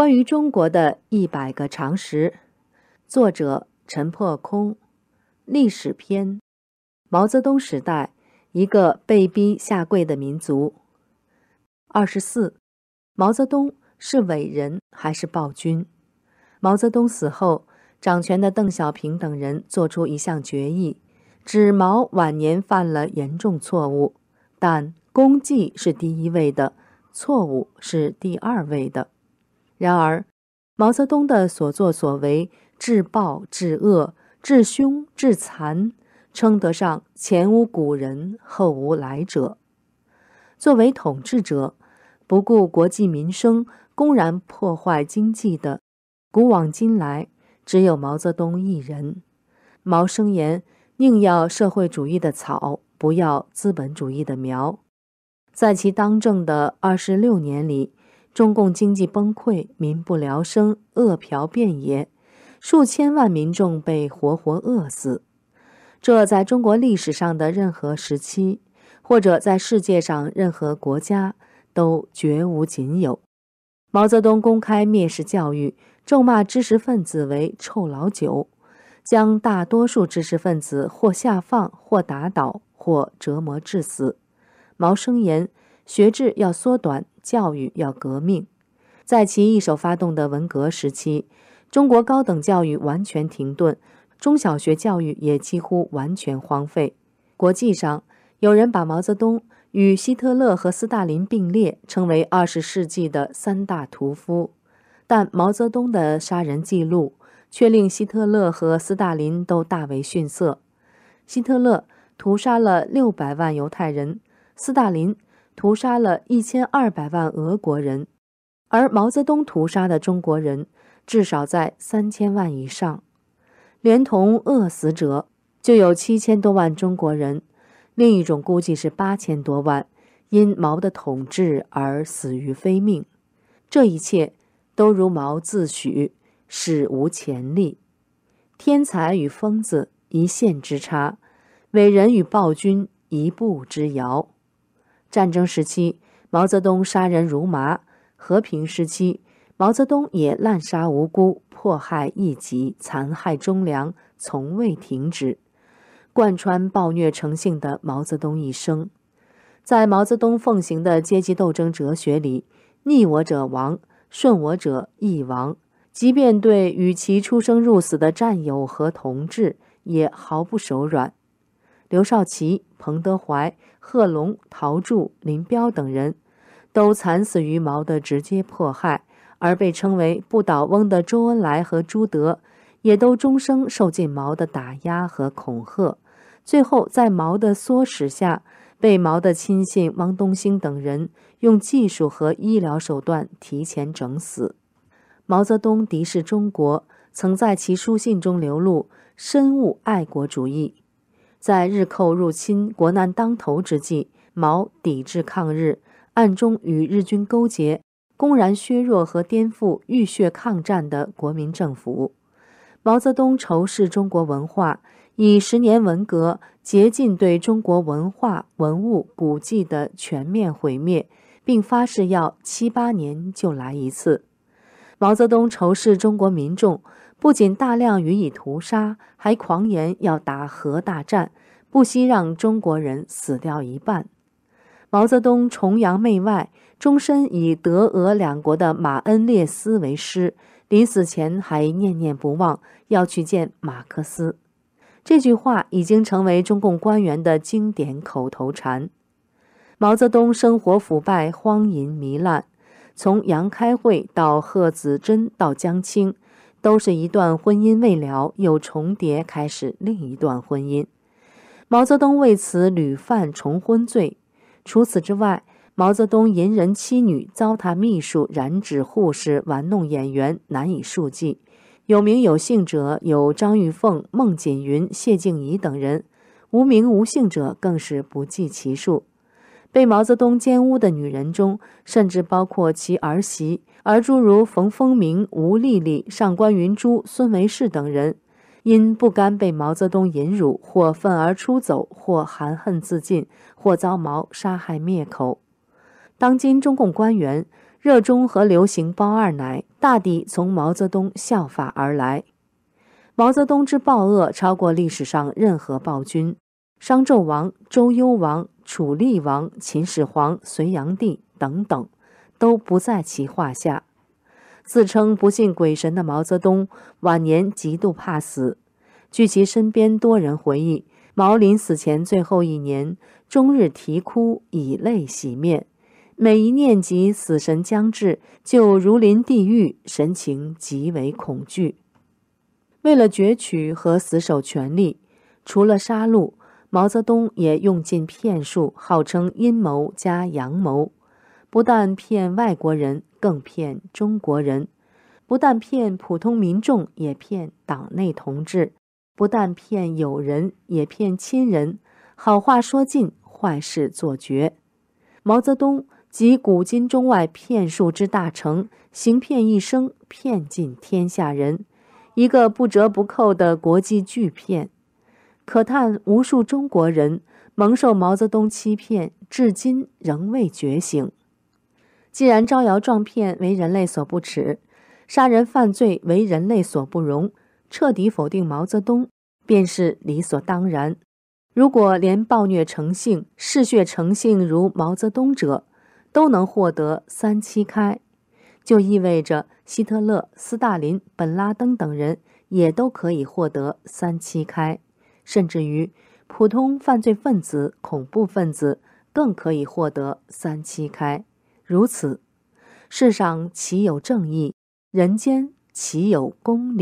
关于中国的一百个常识，作者陈破空，历史篇：毛泽东时代，一个被逼下跪的民族。二十四，毛泽东是伟人还是暴君？毛泽东死后，掌权的邓小平等人做出一项决议，指毛晚年犯了严重错误，但功绩是第一位的，错误是第二位的。然而，毛泽东的所作所为，至暴至恶、至凶至残，称得上前无古人后无来者。作为统治者，不顾国计民生，公然破坏经济的，古往今来只有毛泽东一人。毛声言：“宁要社会主义的草，不要资本主义的苗。”在其当政的二十六年里。中共经济崩溃，民不聊生，饿殍遍野，数千万民众被活活饿死。这在中国历史上的任何时期，或者在世界上任何国家都绝无仅有。毛泽东公开蔑视教育，咒骂知识分子为臭老九，将大多数知识分子或下放，或打倒，或折磨致死。毛生言。学制要缩短，教育要革命。在其一手发动的文革时期，中国高等教育完全停顿，中小学教育也几乎完全荒废。国际上，有人把毛泽东与希特勒和斯大林并列，称为二十世纪的三大屠夫。但毛泽东的杀人记录却令希特勒和斯大林都大为逊色。希特勒屠杀了六百万犹太人，斯大林。屠杀了一千二百万俄国人，而毛泽东屠杀的中国人至少在三千万以上，连同饿死者就有七千多万中国人，另一种估计是八千多万因毛的统治而死于非命。这一切都如毛自诩，史无前例。天才与疯子一线之差，伟人与暴君一步之遥。战争时期，毛泽东杀人如麻；和平时期，毛泽东也滥杀无辜、迫害异己、残害忠良，从未停止。贯穿暴虐成性的毛泽东一生，在毛泽东奉行的阶级斗争哲学里，逆我者亡，顺我者亦亡。即便对与其出生入死的战友和同志，也毫不手软。刘少奇、彭德怀、贺龙、陶铸、林彪等人，都惨死于毛的直接迫害；而被称为“不倒翁”的周恩来和朱德，也都终生受尽毛的打压和恐吓，最后在毛的唆使下，被毛的亲信汪东兴等人用技术和医疗手段提前整死。毛泽东敌视中国，曾在其书信中流露深恶爱国主义。在日寇入侵、国难当头之际，毛抵制抗日，暗中与日军勾结，公然削弱和颠覆浴血抗战的国民政府。毛泽东仇视中国文化，以十年文革竭尽对中国文化、文物、古迹的全面毁灭，并发誓要七八年就来一次。毛泽东仇视中国民众。不仅大量予以屠杀，还狂言要打核大战，不惜让中国人死掉一半。毛泽东崇洋媚外，终身以德俄两国的马恩列斯为师，临死前还念念不忘要去见马克思。这句话已经成为中共官员的经典口头禅。毛泽东生活腐败、荒淫糜烂，从杨开慧到贺子珍到江青。都是一段婚姻未了，又重叠开始另一段婚姻。毛泽东为此屡犯重婚罪。除此之外，毛泽东淫人妻女、糟蹋秘书、染指护士、玩弄演员，难以数计。有名有姓者有张玉凤、孟锦云、谢静怡等人，无名无姓者更是不计其数。被毛泽东奸污的女人中，甚至包括其儿媳。而诸如冯风明、吴丽丽、上官云珠、孙维世等人，因不甘被毛泽东淫辱，或愤而出走，或含恨自尽，或遭毛杀害灭口。当今中共官员热衷和流行包二奶，大抵从毛泽东效法而来。毛泽东之暴恶超过历史上任何暴君，商纣王、周幽王、楚厉王、秦始皇、隋炀帝等等，都不在其话下。自称不信鬼神的毛泽东，晚年极度怕死。据其身边多人回忆，毛临死前最后一年，终日啼哭，以泪洗面。每一念及死神将至，就如临地狱，神情极为恐惧。为了攫取和死守权力，除了杀戮，毛泽东也用尽骗术，号称阴谋加阳谋。不但骗外国人，更骗中国人；不但骗普通民众，也骗党内同志；不但骗友人，也骗亲人。好话说尽，坏事做绝。毛泽东集古今中外骗术之大成，行骗一生，骗尽天下人，一个不折不扣的国际巨骗。可叹无数中国人蒙受毛泽东欺骗，至今仍未觉醒。既然招摇撞骗为人类所不耻，杀人犯罪为人类所不容，彻底否定毛泽东便是理所当然。如果连暴虐成性、嗜血成性如毛泽东者都能获得三七开，就意味着希特勒、斯大林、本拉登等人也都可以获得三七开，甚至于普通犯罪分子、恐怖分子更可以获得三七开。如此，世上岂有正义？人间岂有公理？